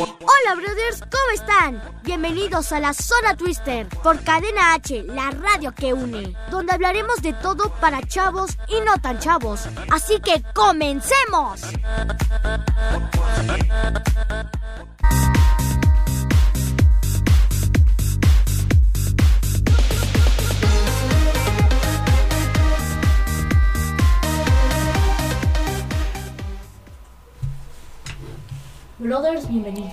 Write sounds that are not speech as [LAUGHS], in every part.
Hola brothers, ¿cómo están? Bienvenidos a la Zona Twister por Cadena H, la radio que une, donde hablaremos de todo para chavos y no tan chavos. Así que comencemos. Brothers, bienvenidos.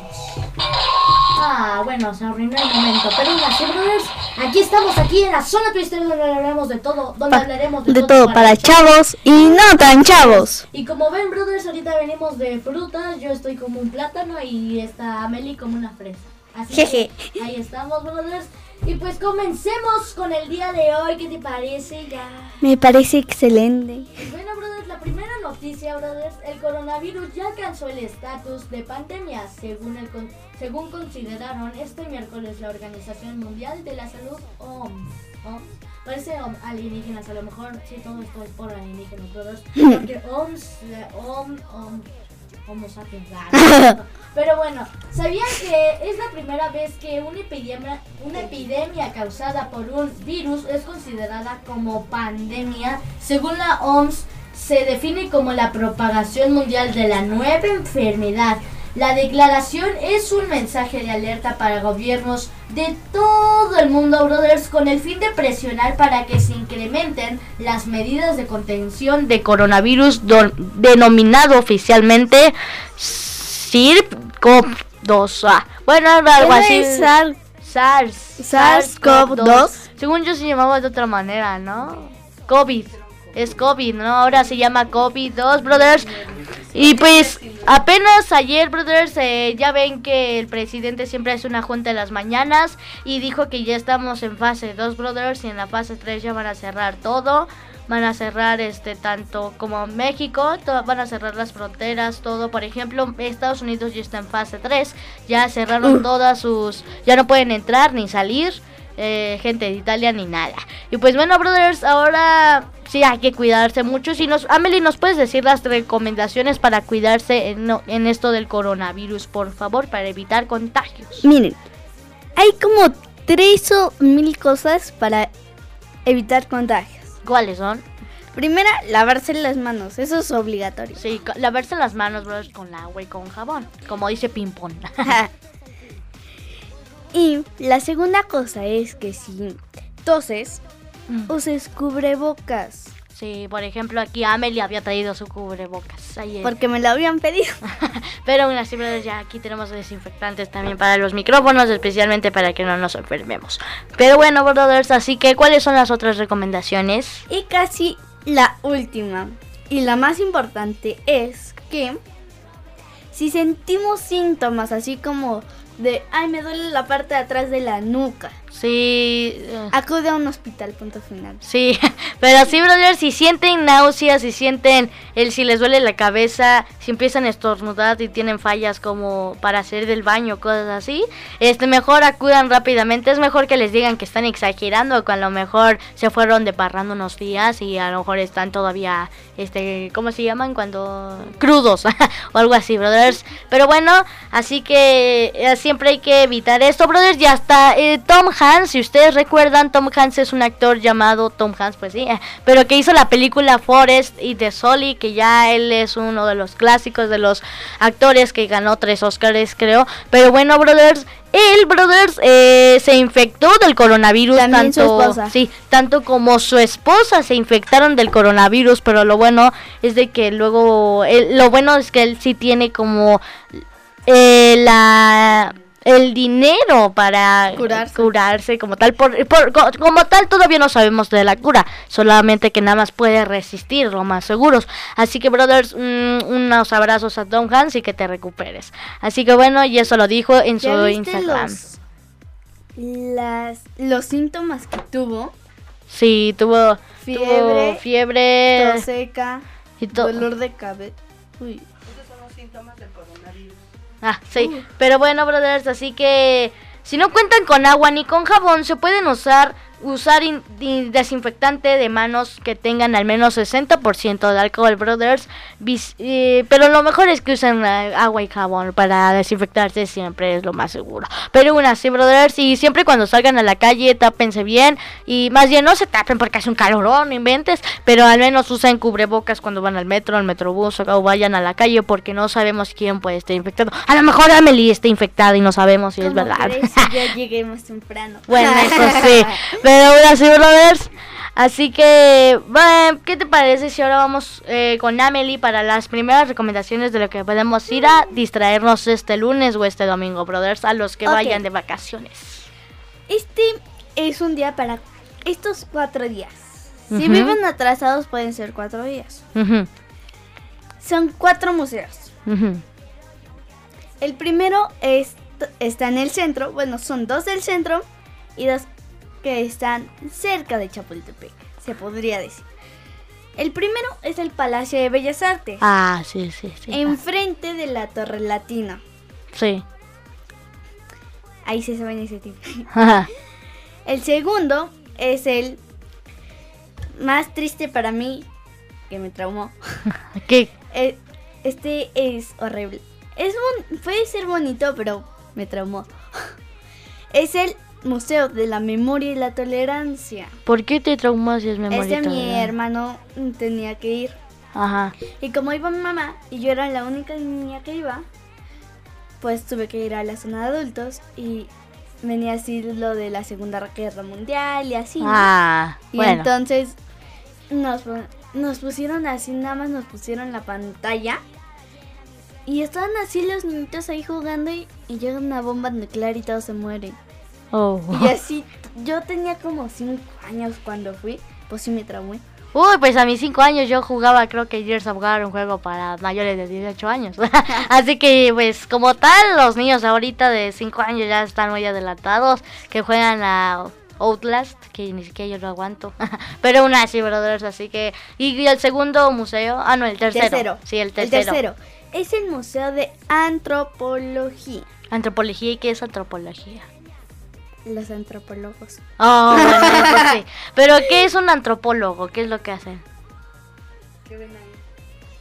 Ah, bueno, se arruinó el momento. Pero mira, sí, brothers, aquí estamos, aquí en la zona twister donde hablaremos de todo, donde hablaremos de, de todo para chavos y no tan chavos. Y como ven, brothers, ahorita venimos de frutas. Yo estoy como un plátano y está Amelie como una fresa. Así que ahí estamos, brothers. Y pues comencemos con el día de hoy. ¿Qué te parece? Ya. Me parece excelente. Bueno, brothers, la primera noticia, brothers, el coronavirus ya alcanzó el estatus de pandemia, según, el, según consideraron este miércoles la Organización Mundial de la Salud, OMS. OMS. Parece OMS, alienígenas, a lo mejor sí, todo esto es por alienígenas, brothers. Porque OMS, eh, OM, OM, Homo sapiens. [LAUGHS] Pero bueno, ¿sabían que es la primera vez que una epidemia, una epidemia causada por un virus es considerada como pandemia? Según la OMS, se define como la propagación mundial de la nueva enfermedad. La declaración es un mensaje de alerta para gobiernos de todo el mundo, brothers, con el fin de presionar para que se incrementen las medidas de contención de coronavirus denominado oficialmente SIRP SARS-CoV-2. Ah, bueno, algo así. SARS. SARS-CoV-2. Según yo se llamaba de otra manera, ¿no? COVID. Es COVID, ¿no? Ahora se llama COVID-2, brothers. Y pues apenas ayer, brothers, eh, ya ven que el presidente siempre hace una junta en las mañanas y dijo que ya estamos en fase 2, brothers, y en la fase 3 ya van a cerrar todo. Van a cerrar este tanto como México, van a cerrar las fronteras, todo. Por ejemplo, Estados Unidos ya está en fase 3, ya cerraron todas sus, ya no pueden entrar ni salir eh, gente de Italia ni nada. Y pues bueno, brothers, ahora sí hay que cuidarse mucho. Si nos, Amelie, ¿nos puedes decir las recomendaciones para cuidarse en, en esto del coronavirus, por favor, para evitar contagios? Miren, hay como tres o mil cosas para evitar contagios. ¿Cuáles son? Primera, lavarse las manos. Eso es obligatorio. Sí, lavarse las manos, brothers, con agua y con jabón, como dice Pimpón. [LAUGHS] y la segunda cosa es que si toses, uses cubrebocas. Sí, por ejemplo, aquí Amelie había traído su cubrebocas ayer. Porque me lo habían pedido. [LAUGHS] Pero aún así, brothers, ya aquí tenemos desinfectantes también para los micrófonos, especialmente para que no nos enfermemos. Pero bueno, brothers, así que, ¿cuáles son las otras recomendaciones? Y casi la última y la más importante es que si sentimos síntomas así como de, ay, me duele la parte de atrás de la nuca, Sí, eh, acude a un hospital, punto final. sí, [LAUGHS] pero sí, brothers, si sienten náuseas, si sienten el si les duele la cabeza, si empiezan a estornudar y tienen fallas como para hacer del baño, cosas así, este mejor acudan rápidamente, es mejor que les digan que están exagerando, que a lo mejor se fueron de parrando unos días y a lo mejor están todavía este, ¿cómo se llaman cuando crudos [LAUGHS] o algo así, brothers? Pero bueno, así que eh, siempre hay que evitar esto, brothers, ya está eh, Tom Hanks, si ustedes recuerdan, Tom Hanks es un actor llamado Tom Hanks, pues sí, eh, pero que hizo la película Forest y The Sully, que ya él es uno de los clásicos de los actores que ganó tres Oscars, creo. Pero bueno, brothers, él, brothers, eh, se infectó del coronavirus. También tanto. Sí, tanto como su esposa se infectaron del coronavirus, pero lo bueno es de que luego, él- lo bueno es que él sí tiene como eh, la el dinero para Curarse. curarse como tal por, por- co- como tal todavía no sabemos de la cura solamente que nada más puede resistir lo más seguros así que brothers mm, unos abrazos a Tom Hanks y que te recuperes así que bueno y eso lo dijo en su ¿Ya viste Instagram los, las, los síntomas que tuvo? Sí, tuvo Fiebre, tuvo fiebre tos seca, y dolor de cabeza. Uy. Ah, sí. Pero bueno, brothers, así que si no cuentan con agua ni con jabón, se pueden usar usar in- in- desinfectante de manos que tengan al menos 60% de alcohol, brothers. Eh, pero lo mejor es que usen eh, agua y jabón para desinfectarse, siempre es lo más seguro. Pero aún así, brothers, y siempre cuando salgan a la calle, tápense bien. Y más bien no se tapen porque hace un calorón, no inventes. Pero al menos usen cubrebocas cuando van al metro, al metrobús o vayan a la calle porque no sabemos quién puede estar infectado. A lo mejor Amelie está infectada y no sabemos si es ¿Cómo verdad. si ya llegué más temprano? [LAUGHS] Bueno, eso sí. [LAUGHS] Pero ahora sí, brothers. Así que, bueno, ¿qué te parece si ahora vamos eh, con Amelie para las primeras recomendaciones de lo que podemos ir a distraernos este lunes o este domingo, brothers, a los que vayan de vacaciones? Este es un día para estos cuatro días. Si viven atrasados pueden ser cuatro días. Son cuatro museos. El primero es, está en el centro. Bueno, son dos del centro y dos que están cerca de Chapultepec, se podría decir. El primero es el Palacio de Bellas Artes, Ah, sí, sí, sí. enfrente de la Torre Latina. Sí. Ahí se saben ese tipo. [LAUGHS] El segundo es el más triste para mí, que me traumó. [LAUGHS] ¿Qué? [LAUGHS] Eh, Este es horrible. Es puede ser bonito, pero me traumó. Es el Museo de la Memoria y la Tolerancia. ¿Por qué te traumas si es memoria? Este mi hermano tenía que ir. Ajá. Y como iba mi mamá y yo era la única niña que iba, pues tuve que ir a la zona de adultos y venía así lo de la Segunda Guerra Mundial y así. ¿no? Ah, y bueno. entonces nos, nos pusieron así, nada más nos pusieron la pantalla. Y estaban así los niñitos ahí jugando y, y llega una bomba nuclear y todos se mueren. Oh. Y así, yo tenía como 5 años cuando fui, pues sí me traumé. Uy, pues a mis 5 años yo jugaba, creo que Gears of War, un juego para mayores de 18 años. [LAUGHS] Así que, pues, como tal, los niños ahorita de 5 años ya están muy adelantados, que juegan a Outlast, que ni siquiera yo lo aguanto. [LAUGHS] Pero aún así, brothers, así que... Y el segundo museo, ah, no, el tercero. Sí, el tercero. El tercero es el Museo de Antropología. Antropología, ¿y qué es antropología? Los antropólogos. Oh, [LAUGHS] bueno, sí. Pero, ¿qué es un antropólogo? ¿Qué es lo que hacen?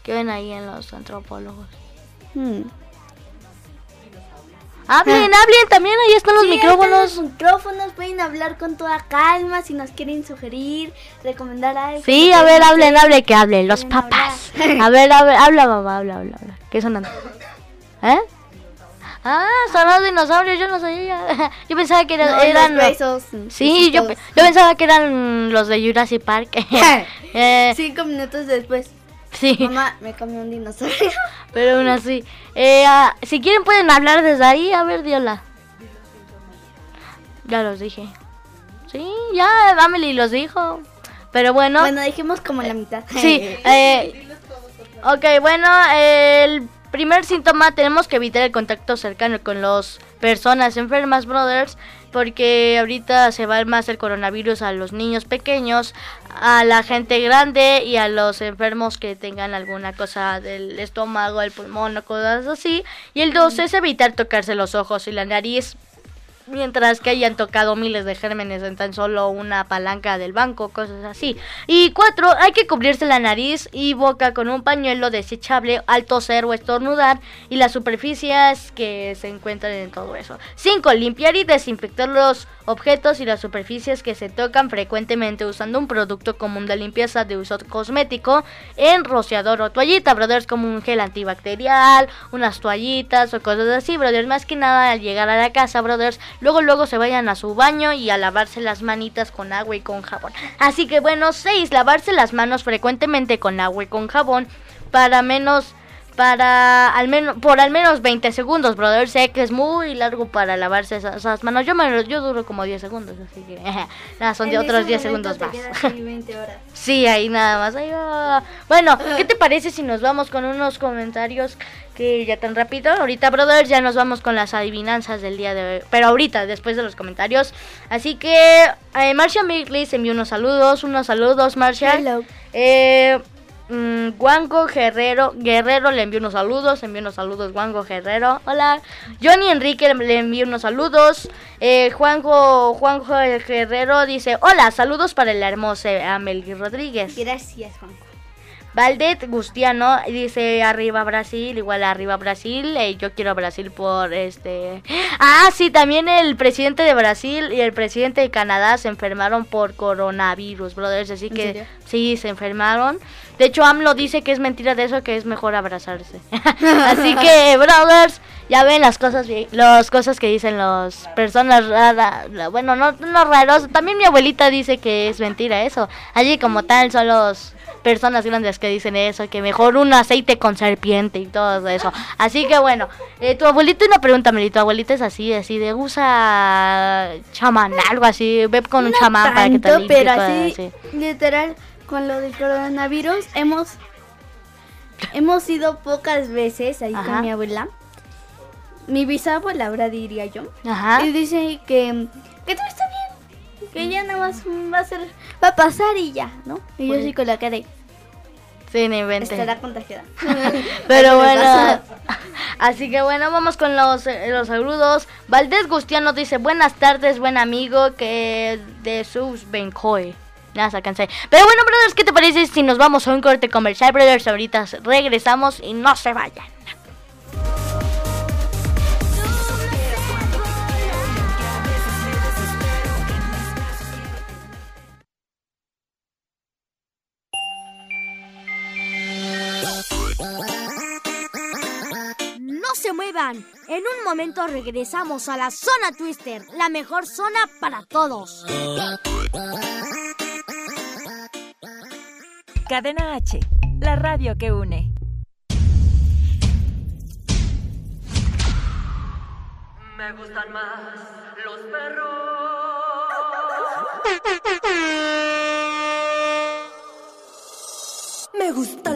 ¿Qué ven ahí en los antropólogos? Hmm. Hablen, [LAUGHS] hablen, también ahí están los Sí, ahí micrófonos. están los micrófonos, pueden hablar con toda calma si nos quieren sugerir, recomendar algo. Sí, a ver, hablen, hablen, que hablen, los papás. [LAUGHS] A ver, a ver, habla, mamá, habla, habla, habla. ¿Qué son antropólogos? ¿Eh? Ah, son los dinosaurios, yo no sabía. [LAUGHS] Yo pensaba que era- No, eran... los huesos, Sí, yo, yo pensaba que eran los de Jurassic Park. [LAUGHS] [LAUGHS] Eh, Cinco minutos después, sí, mamá, me comió un dinosaurio. pero aún así. Eh, ah, si quieren pueden hablar desde ahí, a ver, Diola. Ya los dije. Sí, ya, Amelie los dijo. Pero bueno. Bueno, dijimos como la mitad. Sí, eh, ok, bueno, el primer síntoma tenemos que evitar el contacto cercano con las personas enfermas, brothers, porque ahorita se va más el coronavirus a los niños pequeños, a la gente grande y a los enfermos que tengan alguna cosa del estómago, el pulmón o cosas así. Y el dos es evitar tocarse los ojos y la nariz mientras que hayan tocado miles de gérmenes en tan solo una palanca del banco, cosas así. Y cuatro, hay que cubrirse la nariz y boca con un pañuelo desechable al toser o estornudar y las superficies que se encuentran en todo eso. Cinco, limpiar y desinfectar los objetos y las superficies que se tocan frecuentemente usando un producto común de limpieza de uso cosmético en rociador o toallita, brothers, como un gel antibacterial, unas toallitas o cosas así, brothers. Más que nada al llegar a la casa, brothers, luego luego se vayan a su baño y a lavarse las manitas con agua y con jabón. Así que bueno, seis, lavarse las manos frecuentemente con agua y con jabón para menos para al menos por al menos 20 segundos, brother. Sé que es muy largo para lavarse esas, manos. Yo me yo duro como 10 segundos, así que [LAUGHS] nada, son de otros 10 segundos más. [LAUGHS] sí, ahí nada más. Bueno, ¿qué [LAUGHS] te parece si nos vamos con unos comentarios que ya tan rápido? Ahorita, brother, ya nos vamos con las adivinanzas del día de hoy. Pero ahorita, después de los comentarios. Así que eh, Marcia Migley envió unos saludos, unos saludos, Marcia. Hello. Eh Mm, Guango Guerrero, Guerrero le envió unos saludos, envió unos saludos Guango Guerrero, hola. Johnny Enrique le envió unos saludos. Eh, Juanjo, Juanjo Guerrero dice, hola, saludos para el hermoso Amelie Rodríguez. Gracias, Juanjo. Valdet Gustiano dice arriba Brasil, igual arriba Brasil, eh, yo quiero Brasil por este... Ah, sí, también el presidente de Brasil y el presidente de Canadá se enfermaron por coronavirus, brothers, así que sí, se enfermaron. De hecho, AMLO dice que es mentira de eso, que es mejor abrazarse. [LAUGHS] así que, brothers, ya ven las cosas, las cosas que dicen las personas raras, bueno, no, no raros, también mi abuelita dice que es mentira eso. Allí como tal son los personas grandes que dicen eso, que mejor un aceite con serpiente y todo eso. Así que bueno, eh, tu abuelito, una pregunta, Meli, tu abuelita es así, así de usa chamán, algo así, ve con un chamán para que te limpie. Pero así, literal, con lo del coronavirus, hemos, hemos ido pocas veces ahí con mi abuela. Mi bisabuela, ahora diría yo. Y dice que, que todo está bien. Que ya nada más va a ser, va a pasar y ya, ¿no? Y yo sí con la cara Sí, no invente. Estará contagiada. [LAUGHS] Pero bueno, [LAUGHS] así que bueno, vamos con los, eh, los saludos. Valdés Gustiano dice, buenas tardes, buen amigo, que de sus Bencoy. Nada, se alcancé. Pero bueno, brothers, ¿qué te parece si nos vamos a un corte comercial, brothers? Ahorita regresamos y no se vayan. Muevan. En un momento regresamos a la zona Twister, la mejor zona para todos. Cadena H, la radio que une. Me gustan más los perros. Me gustan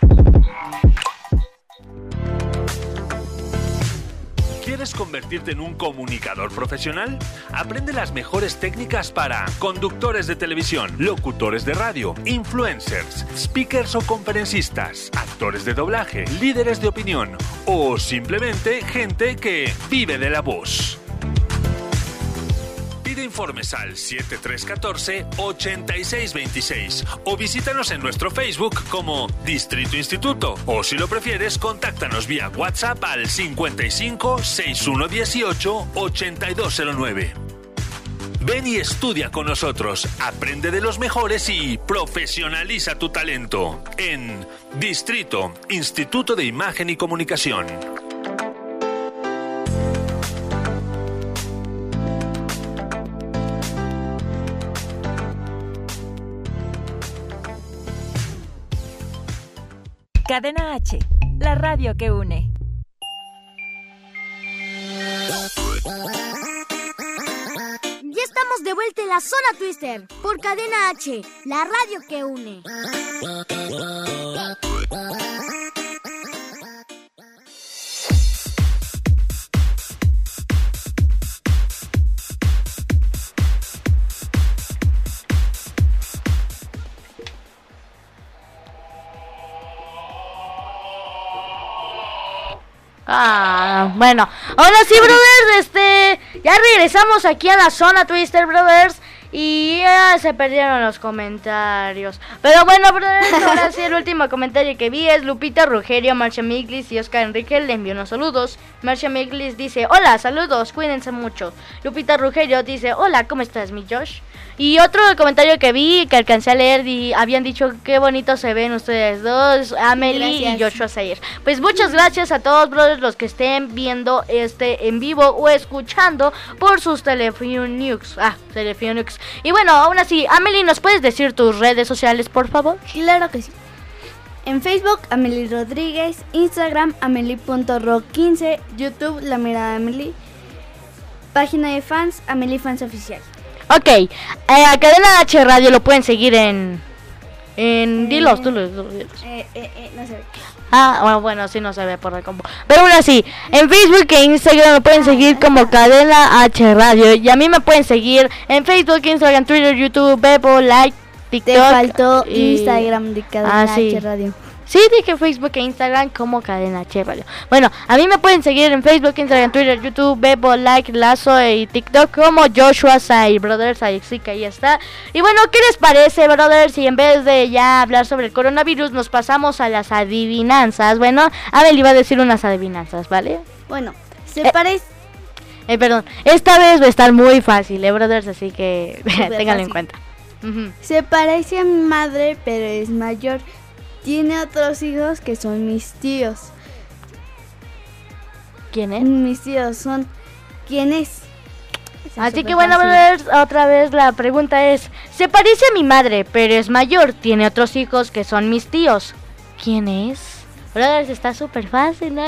¿Quieres convertirte en un comunicador profesional? Aprende las mejores técnicas para conductores de televisión, locutores de radio, influencers, speakers o conferencistas, actores de doblaje, líderes de opinión o simplemente gente que vive de la voz Informes al 7314-8626 o visítanos en nuestro Facebook como Distrito Instituto o si lo prefieres, contáctanos vía WhatsApp al 55 6118 8209. Ven y estudia con nosotros, aprende de los mejores y profesionaliza tu talento en Distrito, Instituto de Imagen y Comunicación. Cadena H, la radio que une. Ya estamos de vuelta en la zona Twister por Cadena H, la radio que une. Ah, bueno. Ahora sí, brothers, este, ya regresamos aquí a la zona Twister, brothers. Y ya se perdieron los comentarios. Pero bueno, brothers, [LAUGHS] ahora sí el último comentario que vi es Lupita Rugerio, Marcia Miglis y Oscar Enrique le envió unos saludos. Marcia Miglis dice, hola, saludos, cuídense mucho. Lupita Rugerio dice, hola, ¿cómo estás, mi Josh? Y otro comentario que vi, que alcancé a leer, y habían dicho qué bonito se ven ustedes dos, Amelie y Joshua Sayer. Pues muchas gracias a todos, brothers, los que estén viendo este en vivo o escuchando por sus Telefonics. Ah, Telefonics. Y bueno, aún así, Amelie, ¿nos puedes decir tus redes sociales, por favor? Claro que sí. En Facebook, Amelie Rodríguez, Instagram, amelie.ro15, YouTube, La Mirada Amelie, página de fans, Amelie Fans Oficial. Ok, eh, a Cadena H Radio lo pueden seguir en... En... Dilos, dilos, dilos. Eh, eh, eh, no sé. Ah, bueno, bueno, sí no se ve por el combo. Pero bueno, sí, en Facebook e Instagram me pueden seguir como Cadena H Radio. Y a mí me pueden seguir en Facebook, Instagram, Twitter, YouTube, Bebo, Like, TikTok. Te faltó y- Instagram de Cadena Ah, sí. H Radio. Sí, dije Facebook e Instagram como Cadena Radio. Bueno, a mí me pueden seguir en Facebook, Instagram, Twitter, YouTube, Bebo, Like, Lazo y TikTok como Joshua Sai, brothers. Ahí sí que ahí está. Y bueno, ¿qué les parece, brothers? Si en vez de ya hablar sobre el coronavirus, nos pasamos a las adivinanzas. Bueno, Abel iba a decir unas adivinanzas, ¿vale? Bueno, se Eh, parece... Eh, perdón, esta vez va a estar muy fácil, ¿eh, brothers? Así que [LAUGHS] ténganlo en cuenta. Se parece a mi madre, pero es mayor. Tiene otros hijos que son mis tíos. ¿Quién es? Mis tíos son... ¿Quién es? Así que bueno, otra vez la pregunta es, se parece a mi madre, pero es mayor, tiene otros hijos que son mis tíos. ¿Quién es? Brothers, está súper fácil, no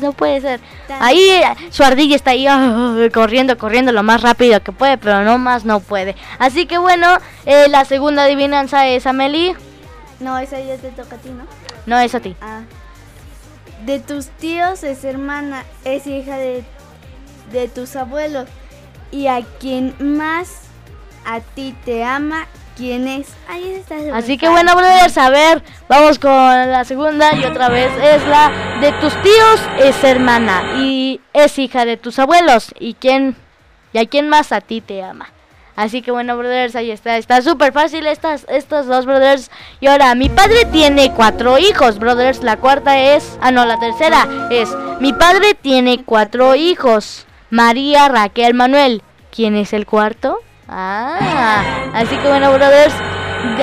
no puede ser. Ahí su ardilla está ahí ah, corriendo, corriendo lo más rápido que puede, pero no más no puede. Así que bueno, eh, la segunda adivinanza es Amelie. No, esa ya te toca a ti, ¿no? No es a ti. Ah. De tus tíos es hermana, es hija de, de tus abuelos. Y a quien más a ti te ama, ¿quién es? Ahí está. Así que bueno, brothers, a ver, vamos con la segunda y otra vez es la de tus tíos es hermana y es hija de tus abuelos y quién y a quién más a ti te ama. Así que bueno, brothers, ahí está, está súper fácil estas estos dos brothers. Y ahora, mi padre tiene cuatro hijos, brothers. La cuarta es, ah no, la tercera es, mi padre tiene cuatro hijos, María, Raquel, Manuel. ¿Quién es el cuarto? Ah, así que bueno, brothers.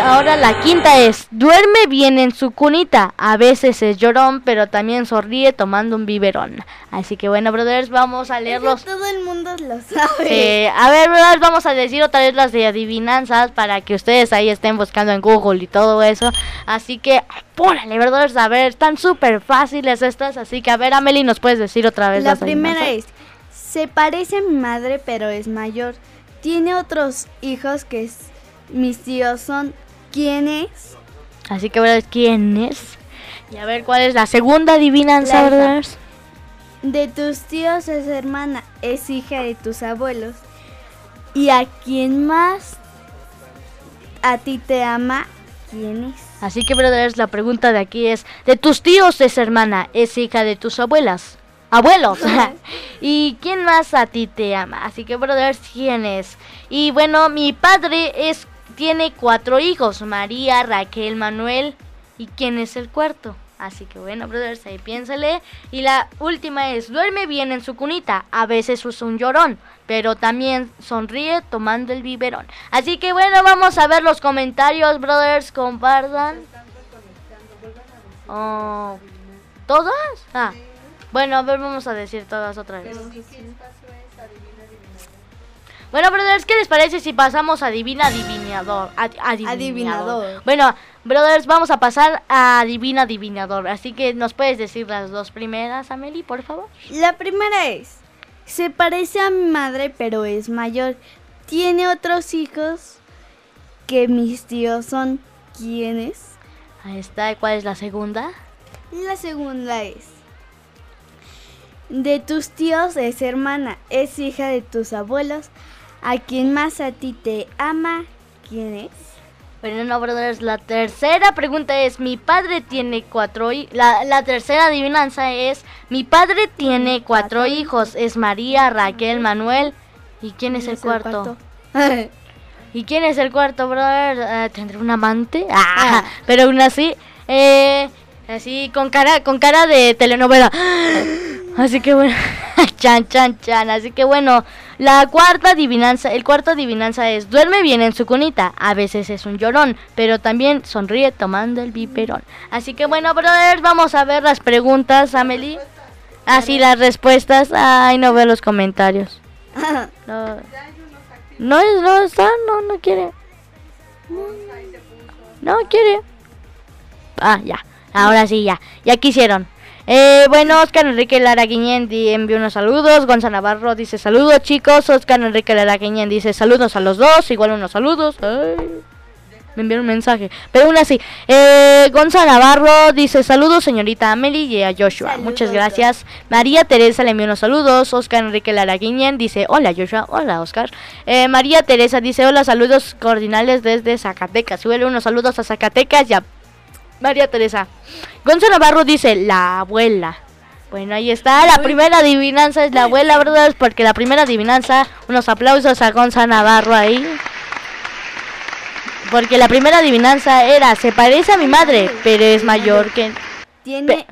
Ahora la quinta es, duerme bien en su cunita. A veces es llorón, pero también sonríe tomando un biberón. Así que bueno, brothers, vamos a Eso leerlos. todo el mundo lo sabe. Eh, a ver, brothers, vamos a decir otra vez las de adivinanzas para que ustedes ahí estén buscando en Google y todo eso. Así que, apúrale, brothers, a ver, están súper fáciles estas. Así que, a ver, Amelie, ¿nos puedes decir otra vez La las primera adivinanzas? es, se parece a mi madre, pero es mayor. Tiene otros hijos que es- mis tíos son. ¿Quién es? Así que, brothers, ¿quién es? Y a ver, ¿cuál es la segunda adivinanza, brothers? De tus tíos es hermana, es hija de tus abuelos. ¿Y a quién más a ti te ama? ¿Quién es? Así que, brothers, la pregunta de aquí es, ¿de tus tíos es hermana, es hija de tus abuelas? abuelos. [LAUGHS] [LAUGHS] ¿Y quién más a ti te ama? Así que, brothers, ¿quién es? Y bueno, mi padre es tiene cuatro hijos, María, Raquel, Manuel. ¿Y quién es el cuarto? Así que bueno, brothers, ahí piénsale. Y la última es, duerme bien en su cunita. A veces usa un llorón, pero también sonríe tomando el biberón. Así que bueno, vamos a ver los comentarios, brothers, compartan. Oh, ¿Todas? Ah. Bueno, a ver, vamos a decir todas otra vez. Bueno, brothers, ¿qué les parece si pasamos a Divina Adivinador? adivinador. Bueno, brothers, vamos a pasar a Divina Adivinador. Así que nos puedes decir las dos primeras, Amelie, por favor. La primera es, se parece a mi madre, pero es mayor. Tiene otros hijos que mis tíos son. ¿Quiénes? Ahí está. ¿Y cuál es la segunda? La segunda es, de tus tíos es hermana, es hija de tus abuelos ¿A quién más a ti te ama? ¿Quién es? Bueno, no, brothers, la tercera pregunta es, mi padre tiene cuatro hijos. La, tercera adivinanza es, mi padre tiene cuatro hijos. Es María, Raquel, Manuel. ¿Y quién es el cuarto? [LAUGHS] ¿Y quién es el cuarto, brother? Eh, ¿Tendré un amante? [LAUGHS] Ah, ah. Pero aún así, eh, así con cara, con cara de telenovela. [GASPS] Así que bueno, [LAUGHS] chan, chan, chan. Así que bueno, la cuarta adivinanza, el cuarto adivinanza es, duerme bien en su cunita. A veces es un llorón, pero también sonríe tomando el biberón. Así que bueno, brothers, vamos a ver las preguntas, Amelie. Así las respuestas. Ay, no veo los comentarios. [LAUGHS] No, no, no está, no, no quiere. No quiere. Ah, ya. Ahora sí, ya. Ya quisieron. Eh, bueno, Oscar Enrique Lara Guiñendi envió unos saludos. Gonzalo Navarro dice saludos, chicos. Oscar Enrique Lara Guiñendi dice saludos a los dos. Igual unos saludos. me envió un mensaje. Pero aún así, eh, Gonzalo Navarro dice saludos, señorita Amelie y a Joshua. Muchas gracias. María Teresa le envió unos saludos. Oscar Enrique Lara Guiñen dice hola, Joshua. Hola, Oscar. Eh, María Teresa dice hola, saludos cordinales desde Zacatecas. Suele unos saludos a Zacatecas y a María Teresa. Gonzalo Navarro dice, la abuela. Bueno, ahí está. La primera adivinanza es la abuela, ¿verdad? Porque la primera adivinanza, unos aplausos a Gonzalo Navarro ahí. Porque la primera adivinanza era, se parece a mi madre, pero es mayor que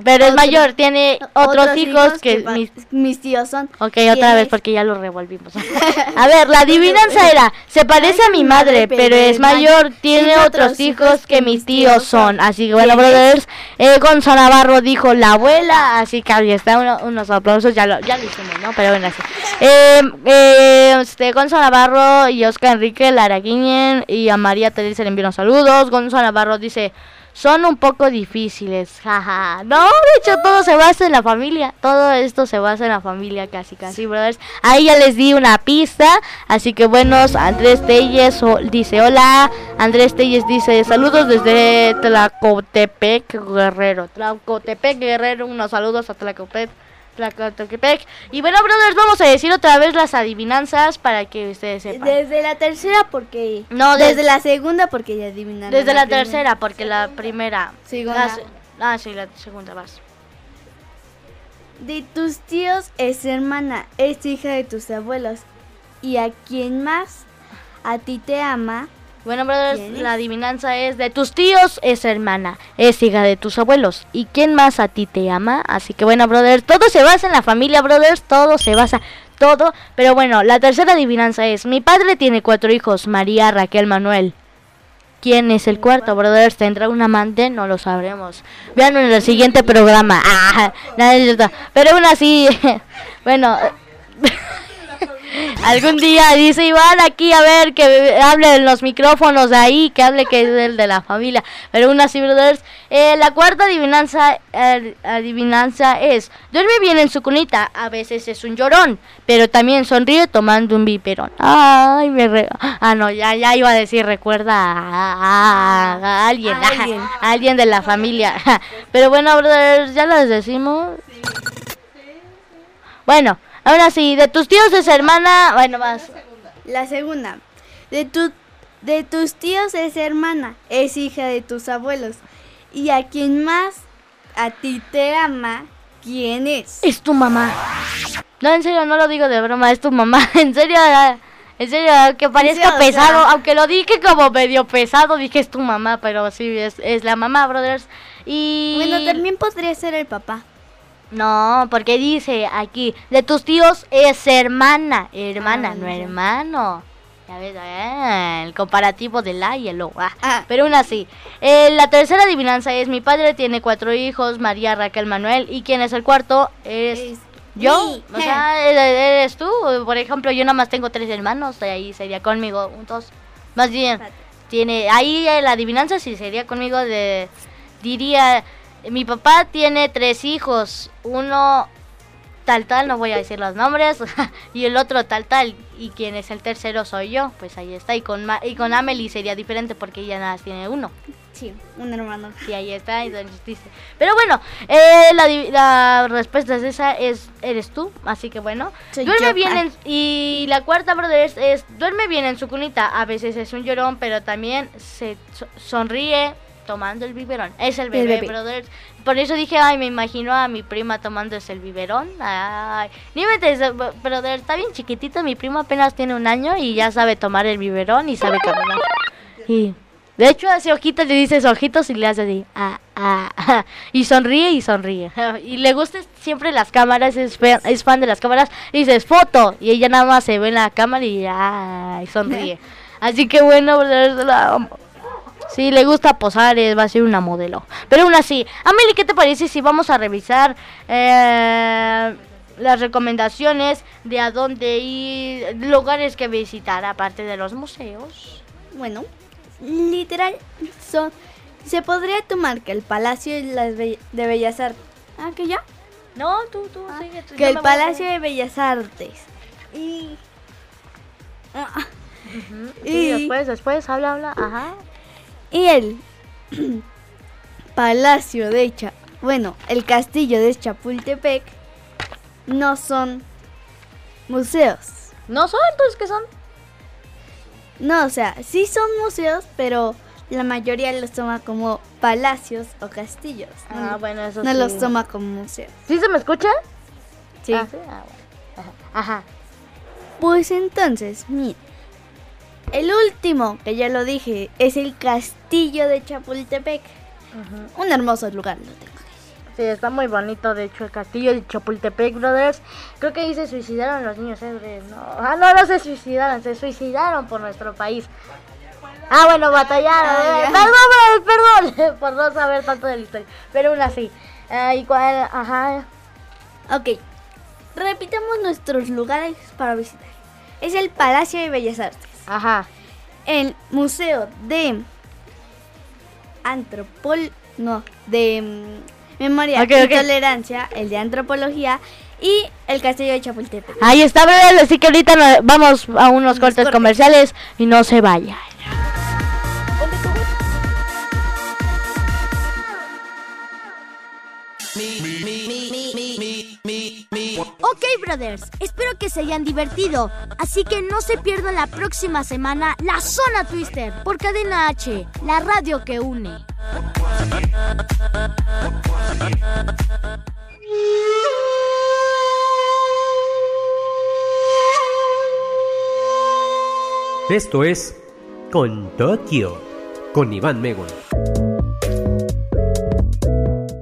pero es mayor, tiene otros, hijos, que, mis, tíos son. Ok, otra vez porque ya lo revolvimos. [LAUGHS] a ver, la adivinanza era, se parece a mi madre, pero es mayor, tiene otros hijos que mis tíos son. Así que bueno, brothers, eh, Gonzalo Navarro dijo la abuela, así que ahí está, unos aplausos, ya lo, ya lo hicimos, ¿no? Pero bueno, así. Eh, eh, este, Gonzalo Navarro y Oscar Enrique Laraguinen y a María Teresa le envían saludos. Gonzalo Navarro dice son un poco difíciles, jaja. No, de hecho todo se basa en la familia. Todo esto se basa en la familia, casi, casi, brothers. Ahí ya les di una pista. Así que buenos, Andrés Telles dice hola. Andrés Telles dice saludos desde Tlacotepec, Guerrero. Tlacotepec, Guerrero. Unos saludos a Tlacotepec. Y bueno, brothers, vamos a decir otra vez las adivinanzas para que ustedes sepan. Desde la tercera porque... No, desde, la segunda porque ya adivinaron. Desde la, tercera porque la primera... Segunda. ah, sí, la segunda vas. De tus tíos es hermana, es hija de tus abuelos. ¿Y a quién más? A ti te ama bueno, brothers, la adivinanza es de tus tíos es hermana, es hija de tus abuelos. ¿Y quién más a ti te ama? Así que bueno, brothers, todo se basa en la familia, brothers, todo se basa, todo. Pero bueno, la tercera adivinanza es, mi padre tiene cuatro hijos, María, Raquel, Manuel. ¿Quién es el cuarto, brothers? ¿Tendrá un amante? No lo sabremos. Vean en el siguiente programa. [LAUGHS] Ah, Pero aún así, [LAUGHS] bueno... Algún día dice Iván aquí a ver que hable en los micrófonos de ahí, que hable que es el de la familia. Pero una así, brothers. Eh, la cuarta adivinanza, adivinanza es, duerme bien en su cunita, a veces es un llorón, pero también sonríe tomando un biperón. Ay, me re... Ah, no, ya, ya iba a decir, recuerda a, alguien, a alguien de la familia. [LAUGHS] Pero bueno, brothers, ya les decimos. Bueno. Ahora sí, de tus tíos es hermana, bueno, más. La segunda. De tu de tus tíos es hermana, es hija de tus abuelos. Y a quien más a ti te ama, ¿Quién es? Es tu mamá. No, en serio, no lo digo de broma, es tu mamá. [LAUGHS] En serio, en serio, que parezca pesado, aunque lo dije como medio pesado, dije es tu mamá, pero sí, es, es la mamá, brothers. Y... Bueno, también podría ser el papá. No, porque dice aquí, de tus tíos es hermana, hermana, ah, no hermano. Ya ves, eh, el comparativo del la y el o. Ah, ah. Pero aún así. Eh, la tercera adivinanza es, mi padre tiene cuatro hijos, María, Raquel, Manuel, y quién es el cuarto es... yo, o sea, eres tú. Por ejemplo, yo nada más tengo tres hermanos, y ahí sería conmigo, juntos. Más bien, tiene ahí la adivinanza sí sería conmigo de diría mi papá tiene tres hijos, uno tal tal, no voy a decir los nombres, [LAUGHS] y el otro tal tal, y quien es el tercero soy yo, pues ahí está, y con, y con Amelie sería diferente porque ella nada más tiene uno. Sí, un hermano. Sí, ahí está, y dice. Pero bueno, eh, la, la, respuesta es esa, es, eres tú, así que bueno. duerme bien, en, y la cuarta, brother, es, duerme bien en su cunita, a veces es un llorón, pero también se sonríe, tomando el biberón. Es el bebé, brother. Por eso dije, ay, me imagino a mi prima tomando ese el biberón. Ay, ni me brother, está bien chiquitito. Mi prima apenas tiene un año y ya sabe tomar el biberón y sabe caminar. Y de hecho hace ojitos, le dices ojitos y le hace así, ah, ah, y sonríe y sonríe. [LAUGHS] Y le gusta siempre las cámaras, es, es fan de las cámaras. Y dices foto y ella nada más se ve en la cámara y, ah, y sonríe. [LAUGHS] Así que bueno, brother, la Sí, le gusta posar, va a ser una modelo. Pero aún así, Amelie, ¿qué te parece si vamos a revisar eh, las recomendaciones de a dónde ir, lugares que visitar, aparte de los museos? Bueno, literal, son, se podría tomar que el Palacio de, Bellas Artes... Ah, ¿que ya? No, tú, tú, ah, Que el Palacio de Bellas Artes. Y... y después, después, habla, habla, ajá y el [CLEARS THROAT] palacio de Cha bueno, el castillo de Chapultepec no son museos. ¿No son? Entonces, ¿qué son? No, o sea, sí son museos, pero la mayoría los toma como palacios o castillos. Ah, bueno, eso No los toma como museos. ¿Sí se me escucha? Sí. Ah, ah, Ajá. Ajá. Pues entonces, mira, el último, que ya lo dije, es el castillo de Chapultepec. Un hermoso lugar, lo tengo Sí, está muy bonito, de hecho, el castillo de Chapultepec, brothers. Creo que ahí se suicidaron los niños, ¿eh? No, ah, no, no se suicidaron, se suicidaron por nuestro país. Ah, bueno, batallaron. Ah, eh. perdón, perdón, [LAUGHS] por no saber tanto de la historia. Pero aún así. Eh, ¿Y cuál? Ajá. Ok. Repitamos nuestros lugares para visitar. Es el Palacio de Bellas Artes. Ajá. El Museo de Antropol... No, de mm, Memoria y Tolerancia, el de Antropología y el Castillo de Chapultepec. Ahí está, ¿verdad? Así que ahorita vamos a unos cortes, comerciales y no se vaya. Ok, brothers, espero que se hayan divertido. Así que no se pierdan la próxima semana la Zona Twister por Cadena H, la radio que une. Esto es Con Tokio, con Iván Megon.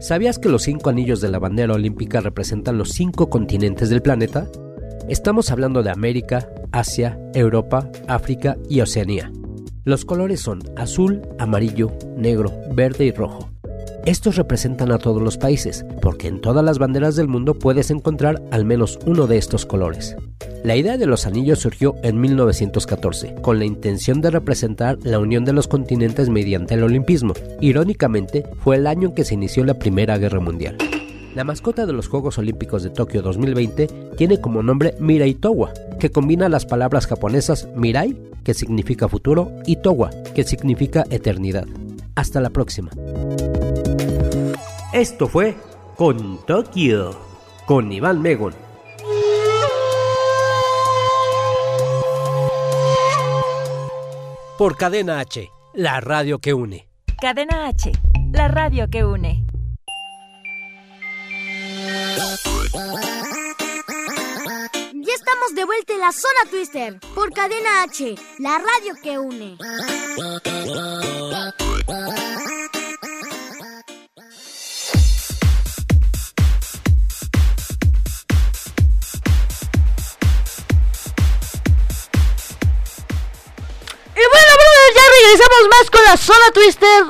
¿Sabías que los cinco anillos de la bandera olímpica representan los cinco continentes del planeta? Estamos hablando de América, Asia, Europa, África y Oceanía. Los colores son azul, amarillo, negro, verde y rojo. Estos representan a todos los países, porque en todas las banderas del mundo puedes encontrar al menos uno de estos colores. La idea de los anillos surgió en 1914, con la intención de representar la unión de los continentes mediante el olimpismo. Irónicamente, fue el año en que se inició la Primera Guerra Mundial. La mascota de los Juegos Olímpicos de Tokio 2020 tiene como nombre Mirai Towa, que combina las palabras japonesas Mirai, que significa futuro, y Towa, que significa eternidad. Hasta la próxima. Esto fue Con Tokio, con Iván Megon. por Cadena H, la radio que une. Cadena H, la radio que une. Ya estamos de vuelta en la zona Twister por Cadena H, la radio que une. Regresamos más con la zona Twister.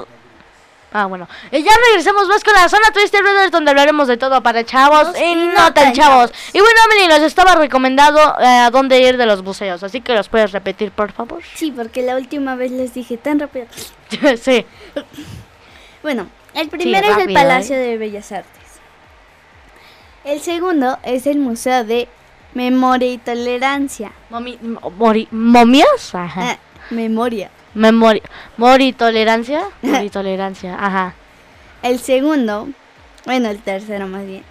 Ah, bueno. Y ya regresamos más con la zona Twister Brothers, donde hablaremos de todo para chavos y no tan chavos. Y bueno, Amelie nos estaba recomendando eh, a dónde ir de los buceos, así que los puedes repetir, por favor. Sí, porque la última vez les dije tan rápido. [LAUGHS] sí. Bueno, el primero es el Palacio ¿eh? de Bellas Artes. El segundo es el Museo de Memoria y Tolerancia. Momi- mo- mori- ¿Momias? Ajá. Ah, memoria. Memoria. Mori tolerancia. [LAUGHS] Mori tolerancia. Ajá. El segundo, bueno, el tercero más bien,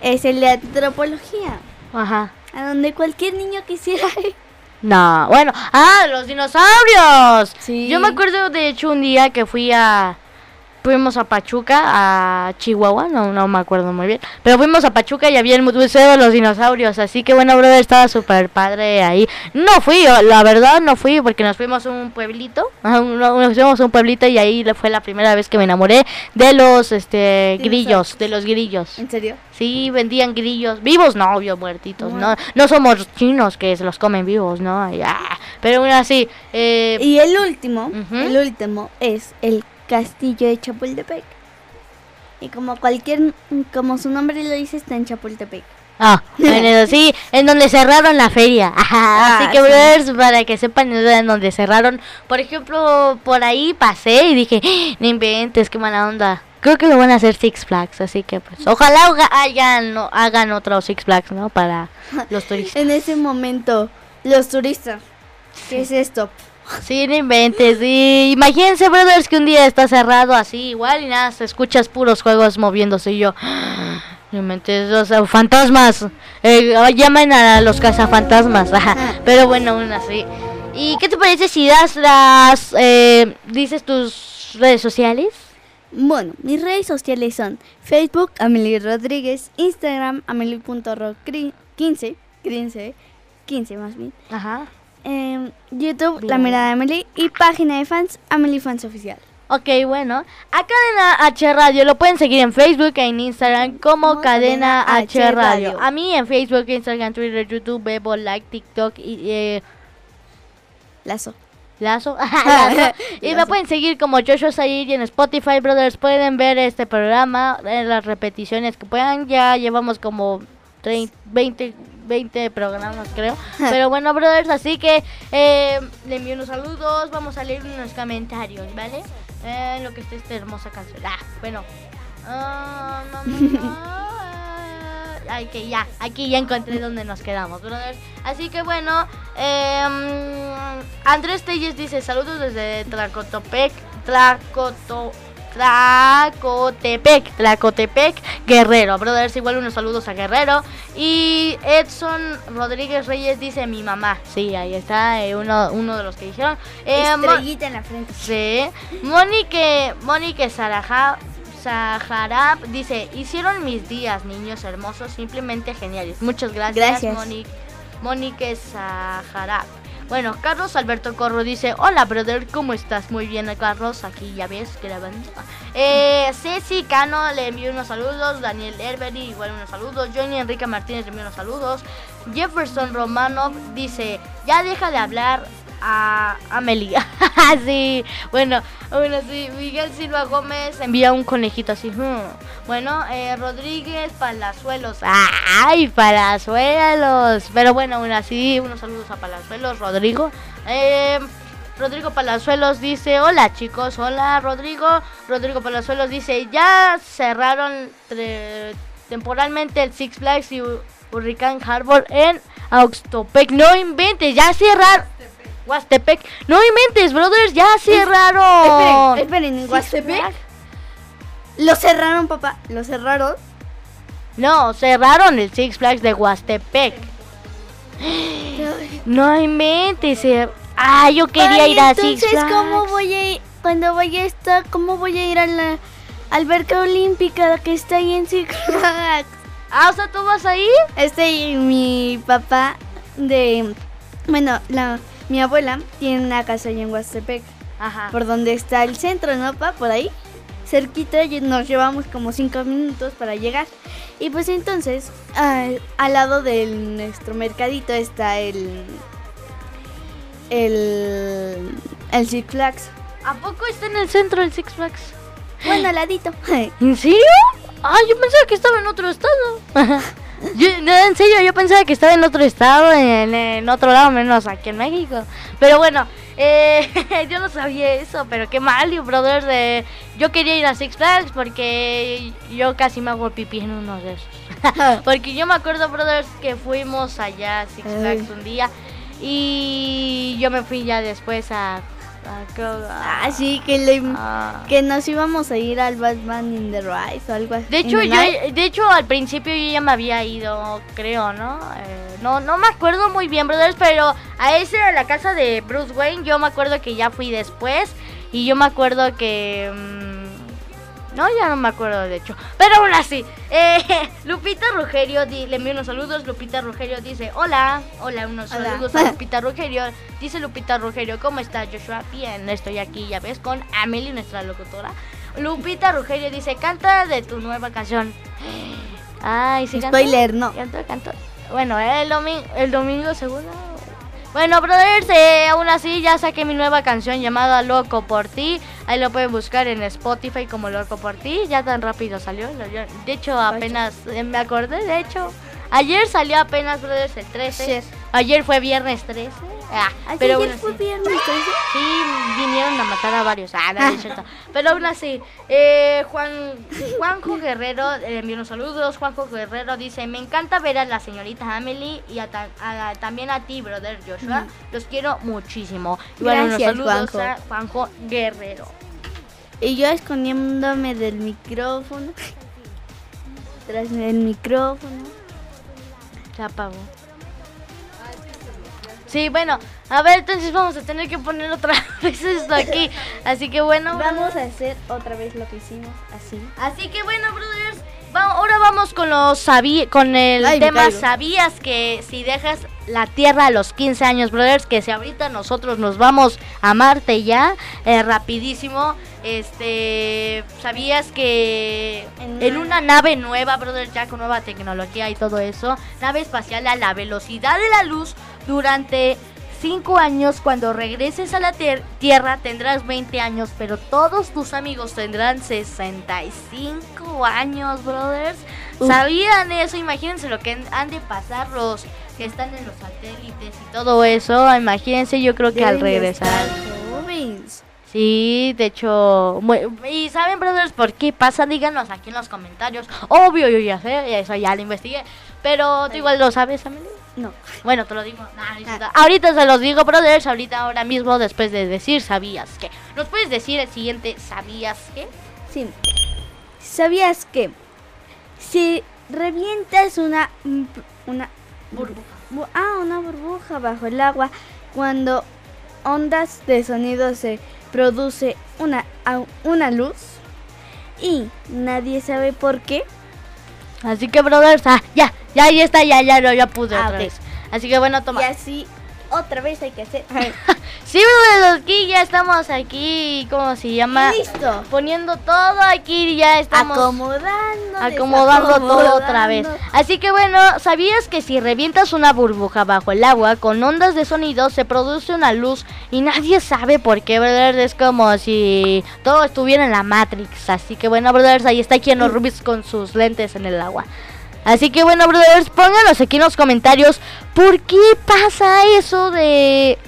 es el de Antropología. Ajá. A donde cualquier niño quisiera ir. [LAUGHS] No, bueno. Ah, los dinosaurios. Sí. Yo me acuerdo de hecho un día que fui a fuimos a Pachuca, a Chihuahua, no no me acuerdo muy bien, pero fuimos a Pachuca y había el museo de los dinosaurios, así que bueno, brother, estaba súper padre ahí. No fui, la verdad no fui porque nos fuimos a un pueblito, nos fuimos a un pueblito y ahí fue la primera vez que me enamoré de los este grillos, de los grillos. ¿En serio? Sí, vendían grillos vivos, no, obvio, muertitos, no, no somos chinos que se los comen vivos, ¿no? Ay, ah, Pero aún así, eh, Y el último, el último es el Castillo de Chapultepec. Y como cualquier, como su nombre lo dice, está en Chapultepec. Ah, [LAUGHS] en eso sí, en donde cerraron la feria. Ajá, [LAUGHS] así Ah, que, sí. brothers, para que sepan en donde cerraron. Por ejemplo, por ahí pasé y dije, "Ah, no inventes, qué mala onda. Creo que lo van a hacer Six Flags, así que pues, ojalá haga- hagan, no, hagan otro Six Flags, ¿no? Para [LAUGHS] los turistas. En ese momento, los turistas. ¿Qué es esto? Sí, no inventes. Sí. Imagínense, brothers, que un día está cerrado así, igual y nada, se escuchas puros juegos moviéndose y yo. No inventes, o sea, fantasmas. Eh, llamen a los cazafantasmas. Pero bueno, aún así. ¿Y qué te parece si das las. Eh, dices tus redes sociales? Bueno, mis redes sociales son Facebook, Amelie Rodríguez, Instagram, amelie.ro15, 15, 15 más bien. Ajá. Em, YouTube, La. Mirada de Amelie y página de fans, Amelie Fans Oficial. Ok, bueno. A Cadena H Radio lo pueden seguir en Facebook e en Instagram como Como Cadena Cadena H Radio. Radio. A mí en Facebook, Instagram, Twitter, YouTube, Bebo, Like, TikTok y eh, Lazo. Lazo. [LAUGHS] [LAUGHS] Lazo. Y me pueden seguir como Joshua Said y en Spotify, brothers. Pueden ver este programa en las repeticiones que puedan. Ya llevamos como 30, 20, 20 programas, creo. [LAUGHS] Pero bueno, brothers, así que eh, le envío unos saludos. Vamos a leer unos comentarios, ¿vale? Eh, lo que está esta hermosa canción. Ah, bueno. Ah, no, no, no. [LAUGHS] Ay, que ya, aquí ya encontré donde nos quedamos, brothers. Así que bueno, em, Andrés Telles dice saludos desde Tlacotepec, Tlacoto, Tlacotepec, Tlacotepec, Guerrero, brothers. Igual unos saludos a Guerrero. Y Edson Rodríguez Reyes dice mi mamá. Sí, ahí está, eh, uno, uno de los que dijeron. Eh, Estrellita en la frente. Sí. Monique, Monique Saraja, Saharab dice, hicieron mis días, niños hermosos, simplemente geniales. Muchas gracias, Gracias. Monique, Monique Saharab. Bueno, Carlos Alberto Corro dice, hola brother, ¿cómo estás? Muy bien, Carlos, aquí ya ves, grabando. Eh, Ceci Cano le envió unos saludos, Daniel Herbery igual unos saludos, Johnny Enrique Martínez le envió unos saludos, Jefferson Romanov dice, ya deja de hablar a Amelia. [LAUGHS] sí, bueno, bueno, sí, Miguel Silva Gómez envía un conejito así. hmm. Bueno, eh, Rodríguez Palazuelos. ¡Ay, Palazuelos! Pero bueno, aún así, unos saludos a Palazuelos, Rodrigo. Eh, Rodrigo Palazuelos dice, hola chicos, hola Rodrigo. Rodrigo Palazuelos dice, ya cerraron temporalmente el Six Flags y Hu- Hurricane Harbor en Auxtopec. No inventes, ya cerraron. Huastepec. No inventes, brothers, ya cerraron. Esperen, esperen, en Huastepec. Lo cerraron, papá. Lo cerraron. No, cerraron el Six Flags de Huastepec. No inventes. cer- Ah, yo quería Ay, ir a Six entonces, Flags. ¿cómo voy a ir? Cuando vaya a estar, ¿cómo voy a ir a la alberca olímpica que está ahí en Six Flags? Ah, o sea, ¿tú vas a ir? Este y mi papá de... Bueno, la, mi abuela tiene una casa allá en Huastepec. Ajá. Por donde está el centro, ¿no, pa? Por ahí. Cerquita y nos llevamos como cinco minutos para llegar. Y pues entonces, al, al lado de nuestro mercadito está el... El... El Six Flags. ¿A poco está en el centro el Six Flags? Bueno, al ladito. ¿En serio? Ah, yo pensaba que estaba en otro estado. [LAUGHS] Yo- no, en serio, yo pensaba que estaba en otro estado, en, en otro lado, menos aquí en México. Pero bueno, eh, [LAUGHS] yo no sabía eso, pero qué mal, you brothers. eh, yo quería ir a Six Flags porque yo casi me hago pipí en uno de esos. [LAUGHS] porque yo me acuerdo, brothers, que fuimos allá a Six Flags un día y yo me fui ya después a... a- creo- a- Ah, sí, que, le, Ah. que nos íbamos a ir al Batman in the Rise o algo así. De hecho, yo, de hecho, al principio yo ya me había ido, creo, ¿no? Eh, no, no me acuerdo muy bien, brothers, pero a ese, a la casa de Bruce Wayne, yo me acuerdo que ya fui después. Y yo me acuerdo que... mm, no, ya no me acuerdo, de hecho. Pero aún así, [LAUGHS] eh, Lupita Rugerio, di- le envío unos saludos. Lupita Rugerio dice, hola, hola, unos Hola. saludos a [LAUGHS] Lupita Rugerio. Dice Lupita Rugerio, ¿cómo estás, Joshua? Bien, estoy aquí, ya ves, con Amelie, nuestra locutora. Lupita Rugerio dice, canta de tu nueva canción. [GASPS] Ay, sí? Spoiler, no. Cantó, cantó. Bueno, el domingo, el domingo segundo. Bueno, brothers, eh, aún así ya saqué mi nueva canción llamada Loco por ti. Ahí lo pueden buscar en Spotify como Loco por ti. Ya tan rápido salió. De hecho, apenas eh, me acordé. De hecho, ayer salió apenas, brothers, el 13. Sí. Ayer fue viernes 13. Ah, pero ayer bueno, fue viernes, entonces. Sí, vinieron a matar a varios. Ah, no, no es cierto. Pero aún así, eh, Juan, Juanjo Guerrero, eh, envió unos saludos. Juanjo Guerrero dice, me encanta ver a la señorita Amelie y a ta- a- también a ti, brother Joshua. Los quiero muchísimo. Igual unos Gracias, saludos Juanjo. a Juanjo Guerrero. Y yo escondiéndome del micrófono. Tras el micrófono. Se apagó. Sí, bueno, a ver, entonces vamos a tener que poner otra [LAUGHS] vez esto aquí. Así que bueno, Vamos a hacer otra vez lo que hicimos así. Así que bueno, brothers, ahora vamos con los con el Ay, tema. ¿Sabías que si dejas la Tierra a los 15 años, brothers, que si ahorita nosotros nos vamos a Marte ya, eh, rapidísimo, este, ¿sabías que En una nave nueva, brothers, ya con nueva tecnología y todo eso, nave espacial a la velocidad de la luz durante 5 años, cuando regreses a la tier- Tierra tendrás 20 años, pero todos tus amigos tendrán 65 años, brothers. Uf. ¿Sabían eso? Imagínense lo que han de pasar los que están en los satélites y todo eso. Imagínense, yo creo que al Deben de regresar. Sí, de hecho, muy- y saben, brothers, por qué pasa, díganos aquí en los comentarios. Obvio, yo ya sé, eso ya lo investigué, pero tú igual lo sabes, Amelie. No. Bueno, te lo digo. Nah, cierto. Ahorita se los digo, brothers, ahorita ahora mismo después de decir sabías que. ¿Nos puedes decir el siguiente sabías que? Sí. ¿Sabías que si revientas una mm, una Burbuja. bu- ah, una burbuja bajo el agua cuando ondas de sonido se produce una una luz y nadie sabe por qué? Así que, brothers, ah, ya, ya, ya está, ya, ya, ya, ya pude Ah, otra vez. Así que bueno, toma. Y así otra vez hay que hacer. [LAUGHS] Sí, aquí ya estamos aquí, ¿cómo se llama? Listo. Poniendo todo aquí, ya estamos. Acomodando. acomodando todo otra vez. Así que bueno, ¿sabías que si revientas una burbuja bajo el agua con ondas de sonido se produce una luz y nadie sabe por qué, brothers? Es como si todo estuviera en la Matrix. Así que bueno, brothers, ahí está Keanu Reeves con sus lentes en el agua. Así que bueno, brothers, pónganos aquí en los comentarios por qué pasa eso de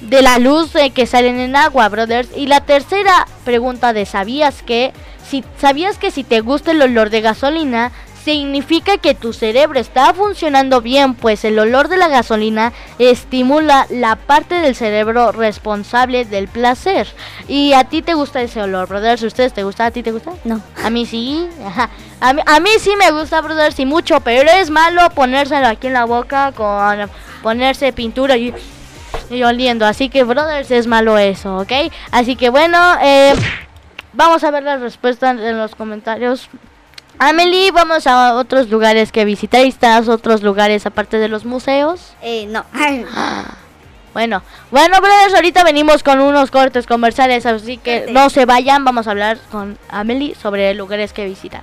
de la luz de que salen en agua, brothers. Y la tercera pregunta de ¿sabías que si sabías que si te gusta el olor de gasolina significa que tu cerebro está funcionando bien, pues el olor de la gasolina estimula la parte del cerebro responsable del placer. Y a ti te gusta ese olor, brothers. ¿Ustedes te gusta? ¿A ti te gusta? No. A mí sí. Ajá. A mí, a mí sí me gusta, brothers, y mucho, pero es malo ponérselo aquí en la boca con ponerse pintura y y oliendo. Así que, brothers, es malo eso, ¿ok? Así que, bueno, eh, vamos a ver las respuestas en los comentarios. Amelie, vamos a otros lugares que visitáis, otros lugares aparte de los museos. Eh, no. [GASPS] Bueno, bueno, brothers, ahorita venimos con unos cortes comerciales, así que no se vayan, vamos a hablar con Amelie sobre lugares que visitar.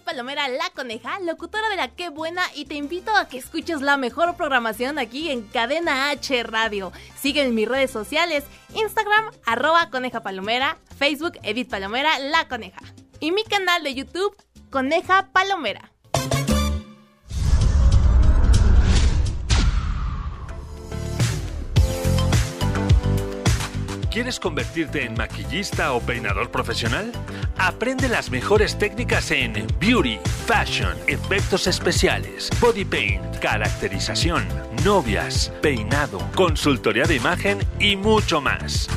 Palomera, la coneja, locutora de la Qué Buena, y te invito a que escuches la mejor programación aquí en Cadena H Radio. Sigue en mis redes sociales, Instagram, arroba coneja palomera, Facebook, Edith Palomera, la coneja. Y mi canal de YouTube, Coneja Palomera. ¿Quieres convertirte en maquillista o peinador profesional? Aprende las mejores técnicas en beauty, fashion, efectos especiales, body paint, caracterización, novias, peinado, consultoría de imagen y mucho más.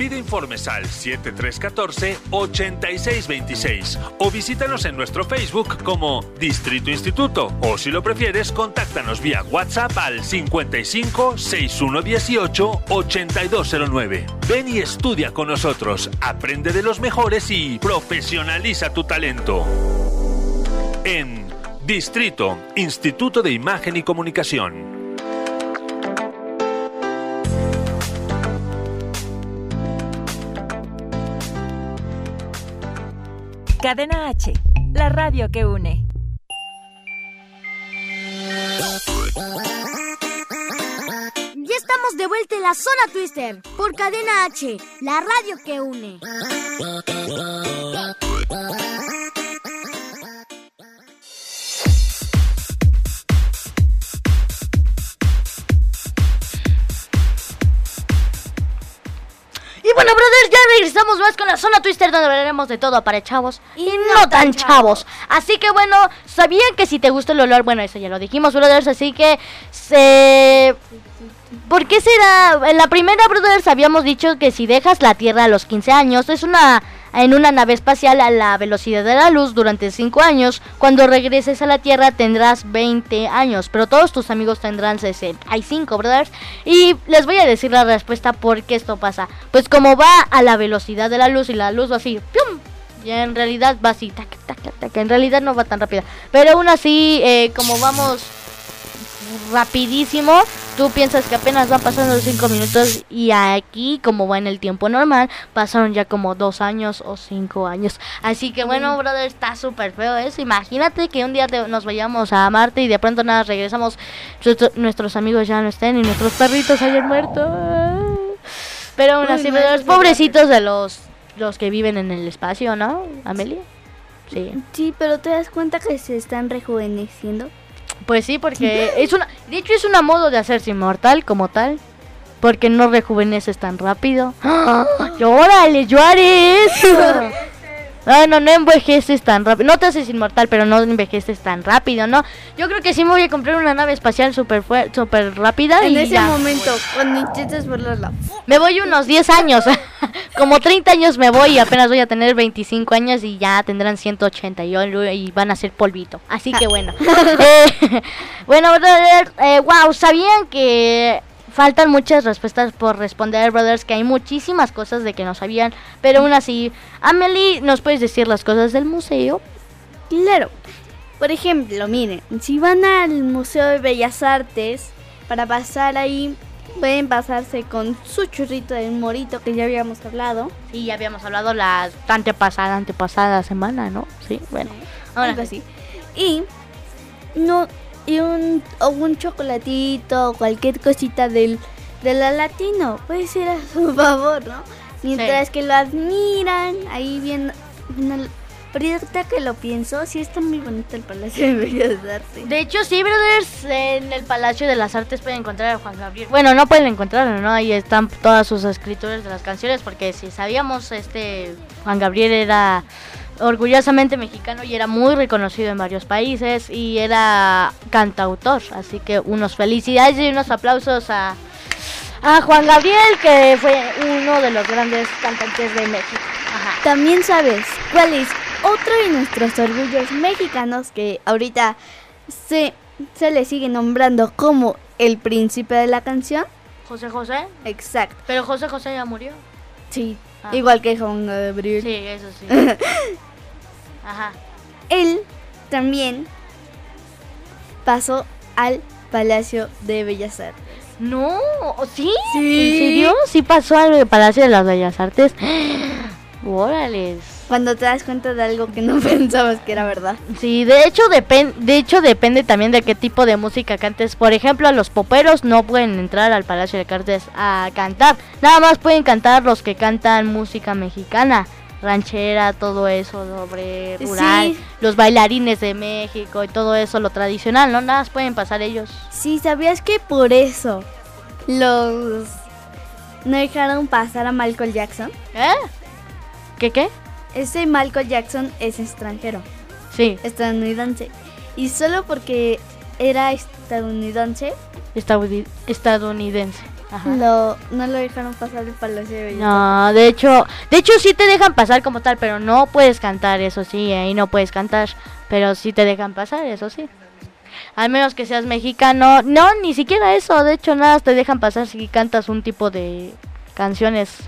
Pide informes al 7314-8626 o visítanos en nuestro Facebook como Distrito Instituto o si lo prefieres contáctanos vía WhatsApp al 55 6118 8209. Ven y estudia con nosotros, aprende de los mejores y profesionaliza tu talento. En Distrito Instituto de Imagen y Comunicación. Cadena H, la radio que une. Ya estamos de vuelta en la zona Twister por Cadena H, la radio que une. Ya regresamos más con la zona Twister donde hablaremos de todo para chavos y no tan chavos. Así que bueno, sabían que si te gusta el olor, bueno, eso ya lo dijimos, brothers, así que se... ¿Por qué será? En la primera, brothers, habíamos dicho que si dejas la Tierra a los 15 años, es una en una nave espacial a la velocidad de la luz durante 5 años. Cuando regreses a la Tierra tendrás 20 años, pero todos tus amigos tendrán 65, brothers. Y les voy a decir la respuesta por qué esto pasa. Pues como va a la velocidad de la luz y la luz va así, ¡pum! Y en realidad va así, tac, tac, tac, en realidad no va tan rápida. Pero aún así, eh, como vamos rapidísimo. Tú piensas que apenas van pasando los 5 minutos y aquí, como va en el tiempo normal, pasaron ya como 2 años o 5 años. Así que bueno, brother, está súper feo eso. Imagínate que un día nos vayamos a Marte y de pronto nada, regresamos, nuestros amigos ya no estén y nuestros perritos hayan muerto. Pero aún así, brothers, pobrecitos de los, los que viven en el espacio, ¿no, Amelia? Sí. Sí, pero te das cuenta que se están rejuveneciendo. Pues sí, porque es una, de hecho es una modo de hacerse inmortal como tal, porque no rejuveneces tan rápido. [GASPS] ¡Ah! ¡Órale, yo haré eso! [LAUGHS] Ah, no, no envejeces tan rápido. No te haces inmortal, pero no envejeces tan rápido, ¿no? Yo creo que sí me voy a comprar una nave espacial súper super rápida. En y ese ya. momento, cuando intentes volarla. Me voy unos 10 años. [LAUGHS] Como 30 años me voy y apenas voy a tener 25 años y ya tendrán 180 y, y van a ser polvito. Así que bueno. [LAUGHS] Eh, [LAUGHS] bueno, brother, eh, wow, ¿sabían que faltan muchas respuestas por responder, brothers, que hay muchísimas cosas de que no sabían, pero aún así, Amelie, ¿nos puedes decir las cosas del museo? Claro. Por ejemplo, miren, si van al Museo de Bellas Artes para pasar ahí, pueden pasarse con su churrito del morito que ya habíamos hablado. Y ya habíamos hablado la antepasada, antepasada semana, ¿no? Sí, bueno. Ahora así. Y no y un, o un chocolatito o cualquier cosita del, de la latino. Puede ser a su [LAUGHS] favor, ¿no? Mientras Sí. que lo admiran, ahí viendo, viendo Pero ahorita que lo pienso, sí está muy bonito el Palacio [LAUGHS] de Bellas Artes. De hecho, sí, brothers, en el Palacio de las Artes pueden encontrar a Juan Gabriel. Bueno, no pueden encontrarlo, ¿no? Ahí están todas sus escrituras de las canciones, porque si sabíamos, este Juan Gabriel era orgullosamente mexicano y era muy reconocido en varios países y era cantautor. Así que unos felicidades y unos aplausos a, a Juan Gabriel, que fue uno de los grandes cantantes de México. Ajá. También sabes cuál es otro de nuestros orgullos mexicanos que ahorita se, se le sigue nombrando como el príncipe de la canción. José José. Exacto. Pero José José ya murió. Sí. Ah. Igual que Juan Gabriel. Sí, eso sí. [LAUGHS] Ajá. Él también pasó al Palacio de Bellas Artes. No, ¿sí? ¿Sí? ¿En serio? ¿Sí pasó al Palacio de las Bellas Artes? [GASPS] Órales. Cuando te das cuenta de algo que no [LAUGHS] pensabas que era verdad. Sí, de hecho, depende de hecho depende también de qué tipo de música cantes. Por ejemplo, los poperos no pueden entrar al Palacio de Artes a cantar. Nada más pueden cantar los que cantan música mexicana ranchera, todo eso, sobre rural, los bailarines de México y todo eso, lo tradicional, ¿no? Nada más pueden pasar ellos. Sí, ¿sabías que por eso los no dejaron pasar a Michael Jackson? ¿Eh? ¿Qué qué? Ese Michael Jackson es extranjero. Sí. Estadounidense. Y solo porque era estadounidense. Estadounidense. Lo, no lo dejaron pasar el Palacio de Bellas No, de hecho, de hecho sí te dejan pasar como tal, pero no puedes cantar, eso sí, ahí no puedes cantar, pero sí te dejan pasar, eso sí. Al menos que seas mexicano, no, ni siquiera eso, de hecho nada te dejan pasar si cantas un tipo de canciones.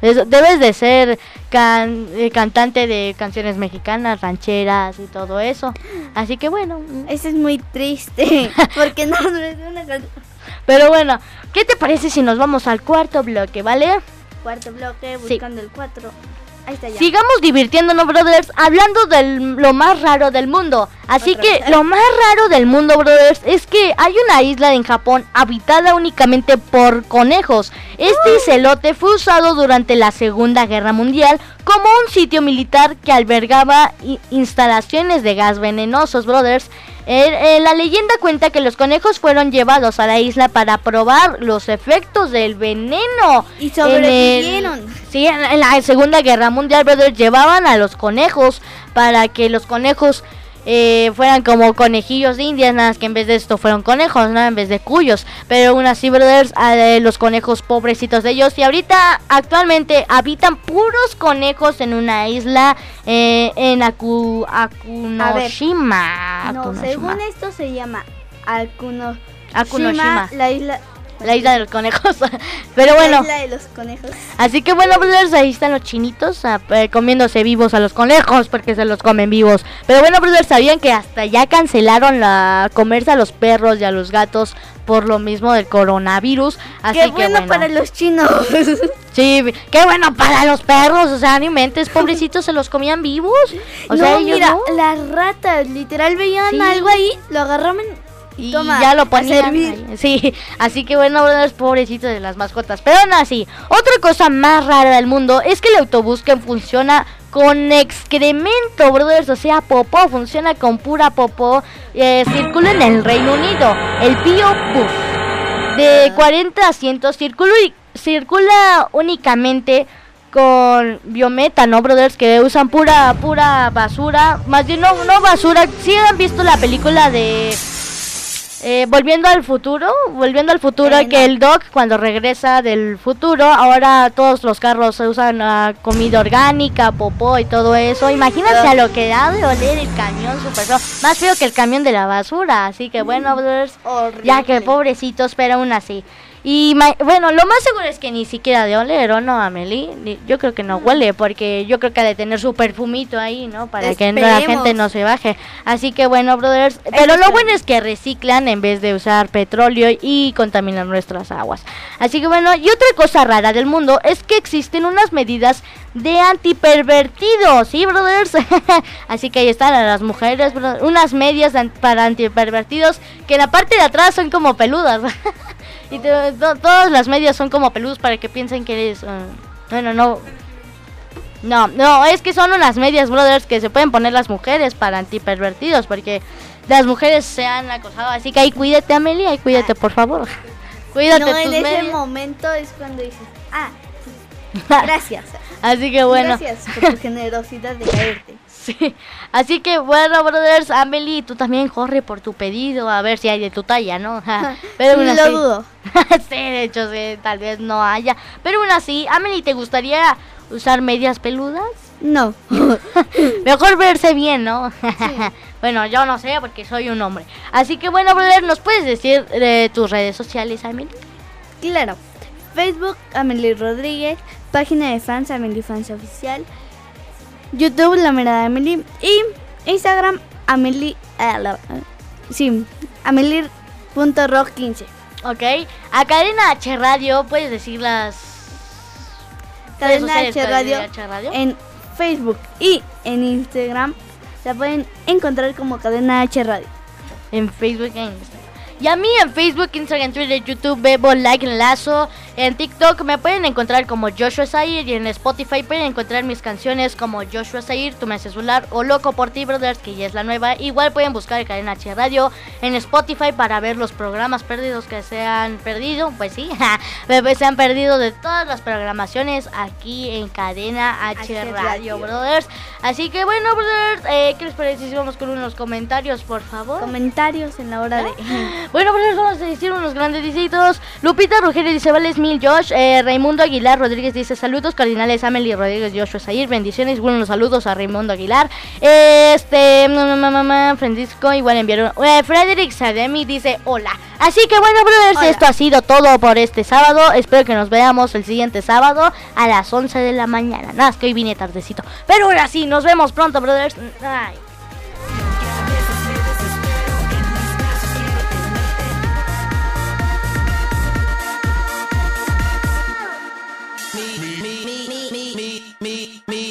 debes de ser eh, cantante de canciones mexicanas, rancheras y todo eso. Así que bueno. Eso es muy triste. [LAUGHS] porque no, no es una canción. Pero bueno, ¿qué te parece si nos vamos al cuarto bloque, vale? Cuarto bloque, buscando el 4. Ahí está ya. Sigamos divirtiéndonos, brothers, hablando de lo más raro del mundo. Así que lo más raro del mundo, brothers, es que hay una isla en Japón habitada únicamente por conejos. Este celote fue usado durante la Segunda Guerra Mundial como un sitio militar que albergaba instalaciones de gas venenosos, brothers. Eh, la leyenda cuenta que los conejos fueron llevados a la isla para probar los efectos del veneno. Y sobrevivieron. sí, en, la Segunda Guerra Mundial, brothers, llevaban a los conejos para que los conejos eh, fueran como conejillos de indias, nada más que en vez de esto fueron conejos, ¿no? En vez de cuyos. Pero aún así, brothers, los conejos pobrecitos de ellos. Y ahorita, actualmente, habitan puros conejos en una isla eh, en Aku, Akunoshima. no, según esto se llama Akunoshima, Akunoshima. la isla la isla de los conejos. [LAUGHS] Pero bueno. La isla de los conejos. Así que bueno, brothers, ahí están los chinitos ah, eh, comiéndose vivos a los conejos porque se los comen vivos. Pero bueno, brothers, sabían que hasta ya cancelaron la comerse a los perros y a los gatos por lo mismo del coronavirus. Así qué bueno, para los chinos. [LAUGHS] Sí, qué bueno para los perros. O sea, ni mentes, pobrecitos, se los comían vivos. O no, sea, mira, las ratas literal veían algo ahí, lo agarraban y ya lo ponían Sí, así que bueno, brothers, pobrecitos de las mascotas. Pero aún así, otra cosa más rara del mundo es que el autobús que funciona con excremento, brothers, o sea, popó, funciona con pura popó, eh, circula en el Reino Unido, el Pio Bus. De 40 asientos, circula, circula únicamente con biometano, brothers, que usan pura, pura basura. Más bien, no, no basura. Si han visto la película de eh, volviendo al futuro, volviendo al futuro, que el Doc cuando regresa del futuro, ahora todos los carros se usan uh, comida orgánica, popó y todo eso. Imagínense a lo que da de oler el camión super feo, más feo que el camión de la basura. Así que bueno, ya que pobrecitos, pero aún así. Y bueno, lo más seguro es que ni siquiera de oler, ¿o no, Amelie? Yo creo que no huele, porque yo creo que ha de tener su perfumito ahí, ¿no? Para que la gente no se baje. Así que bueno, brothers. Pero lo bueno es que reciclan en vez de usar petróleo y contaminar nuestras aguas. Así que bueno, y otra cosa rara del mundo es que existen unas medidas de antipervertidos, ¿sí, brothers? [LAUGHS] Así que ahí están a las mujeres, unas medias para antipervertidos que en la parte de atrás son como peludas. [LAUGHS] Y todas las medias son como peludos para que piensen que eres... Uh, bueno, no... No, no, es que son unas medias, brothers, que se pueden poner las mujeres para antipervertidos, porque las mujeres se han acosado. Así que ahí cuídate, Amelia, ahí cuídate, por favor. Cuídate no, en ese medias. momento es cuando dices, ah, [LAUGHS] gracias. Así que bueno. Gracias por tu generosidad de caerte. Sí. Así que bueno, brothers, Amelie, tú también corre por tu pedido a ver si hay de tu talla, ¿no? [LAUGHS] [LAUGHS] Pero aún Lo así- dudo. [LAUGHS] sí, de hecho, sí, tal vez no haya. Pero aún así, Amelie, ¿te gustaría usar medias peludas? No. Mejor verse bien, ¿no? bueno, yo no sé porque soy un hombre. Así que bueno, brother, ¿nos puedes decir de tus redes sociales, Amelie? Claro. Facebook, Amelie Rodríguez. Página de fans, Amelie Fans Oficial. YouTube, La Mirada de Amelie. Y Instagram, Amelie. la- ah, sí, Amelie.rock15. Ok. A Cadena H Radio, ¿puedes decir las Cadena sociales H Radio, H Radio? en Facebook y en Instagram la pueden encontrar como Cadena H Radio. En Facebook e Instagram. Y a mí en Facebook, Instagram, Twitter, YouTube, Bebo, Like, Enlazo. En TikTok me pueden encontrar como Joshua Zair. Y en Spotify pueden encontrar mis canciones como Joshua Zair, Tu me haces volar o Loco por ti, Brothers, que ya es la nueva. Igual pueden buscar Cadena H Radio en Spotify para ver los programas perdidos que se han perdido. Pues sí, [LAUGHS] se han perdido de todas las programaciones aquí en Cadena H, H Radio. Brothers. Así que bueno, Brothers, eh, ¿qué les parece si vamos con unos comentarios, por favor? Comentarios en la hora de. [LAUGHS] Bueno, pues vamos a decir unos grandes dicitos. Lupita Rogelio dice, vales Josh. Eh, Raimundo Aguilar Rodríguez dice, saludos cardinales, Amelie Rodríguez, Joshua Zahir, bendiciones. Buenos saludos a Raimundo Aguilar. Este, mamá, mamá, Francisco, igual enviaron. Eh, Frederick Sademi dice, hola. Así que bueno, brothers, Hola. esto ha sido todo por este sábado. Espero que nos veamos el siguiente sábado a las 11 de la mañana. Nada, es que hoy vine tardecito. Pero ahora sí, nos vemos pronto, brothers. Ay.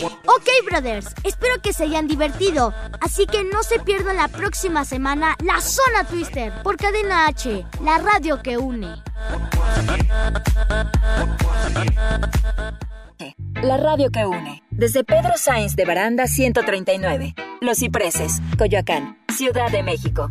Ok, brothers, espero que se hayan divertido. Así que no se pierdan la próxima semana la Zona Twister por Cadena H, la radio que une. La radio que une. Desde Pedro Sáenz de Baranda 139. Los Cipreses, Coyoacán, Ciudad de México.